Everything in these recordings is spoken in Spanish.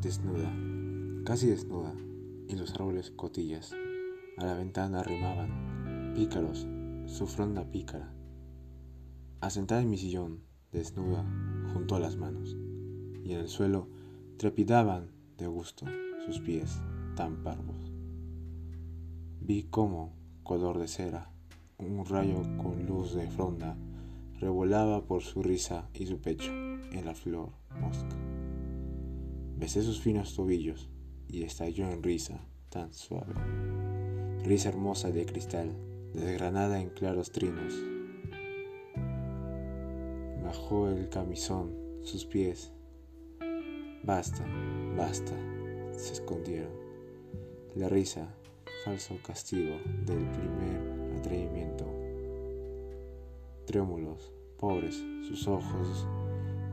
desnuda, casi desnuda, y los árboles cotillas a la ventana arrimaban, pícaros, su fronda pícara. Asentada en mi sillón, desnuda, junto a las manos, y en el suelo trepidaban de gusto sus pies tan parvos. Vi cómo, color de cera, un rayo con luz de fronda revolaba por su risa y su pecho en la flor mosca. Besé sus finos tobillos y estalló en risa tan suave, risa hermosa de cristal, desgranada en claros trinos. Bajó el camisón, sus pies. Basta, basta, se escondieron. La risa, falso castigo del primer atrevimiento. Trémulos, pobres, sus ojos,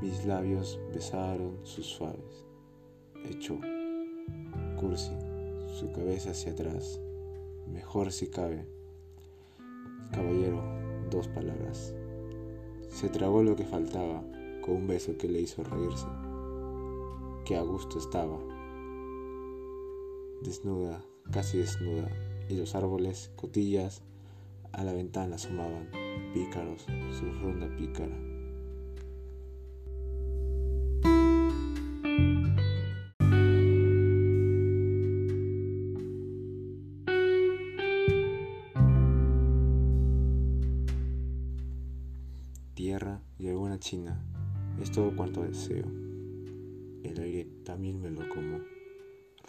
mis labios besaron sus suaves. Echó, cursi, su cabeza hacia atrás, mejor si cabe. Caballero, dos palabras. Se tragó lo que faltaba con un beso que le hizo reírse. Que a gusto estaba. Desnuda, casi desnuda, y los árboles, cotillas, a la ventana asomaban, pícaros, su ronda pícara. China es todo cuanto deseo. El aire también me lo como.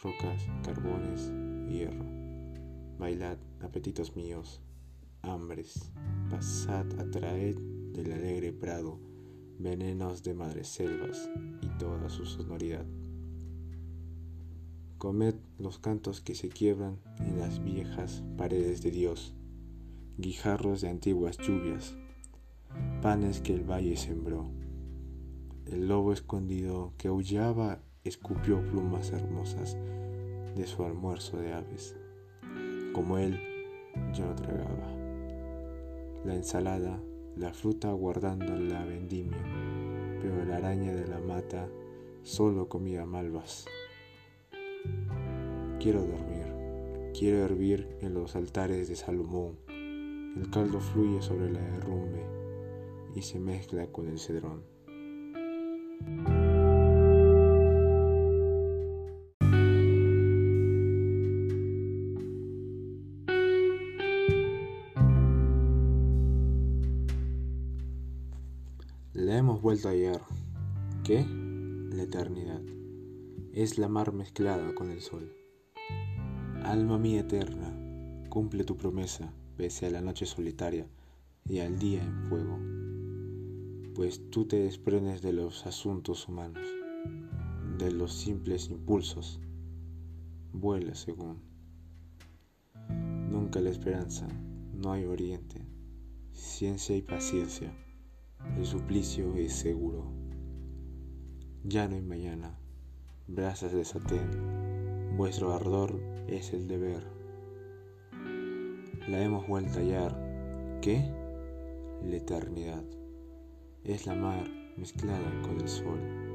Rocas, carbones, hierro. Bailad, apetitos míos, hambres. Pasad, atraed del alegre prado venenos de madreselvas y toda su sonoridad. Comed los cantos que se quiebran en las viejas paredes de Dios, guijarros de antiguas lluvias, panes que el valle sembró. El lobo escondido que aullaba escupió plumas hermosas de su almuerzo de aves. Como él, yo no tragaba. La ensalada, la fruta guardando la vendimia, pero la araña de la mata solo comía malvas. Quiero dormir, quiero hervir en los altares de Salomón. El caldo fluye sobre la derrumbe y se mezcla con el cedrón. La hemos vuelto a hallar. ¿Qué? La eternidad. Es la mar mezclada con el sol. Alma mía eterna, cumple tu promesa pese a la noche solitaria y al día en fuego, pues tú te desprendes de los asuntos humanos, de los simples impulsos. Vuela según. Nunca la esperanza, no hay oriente, ciencia y paciencia el suplicio es seguro. Ya no hay mañana, brasas de satén, vuestro ardor es el deber. La hemos vuelto a hallar. ¿Qué? La eternidad. Es la mar mezclada con el sol.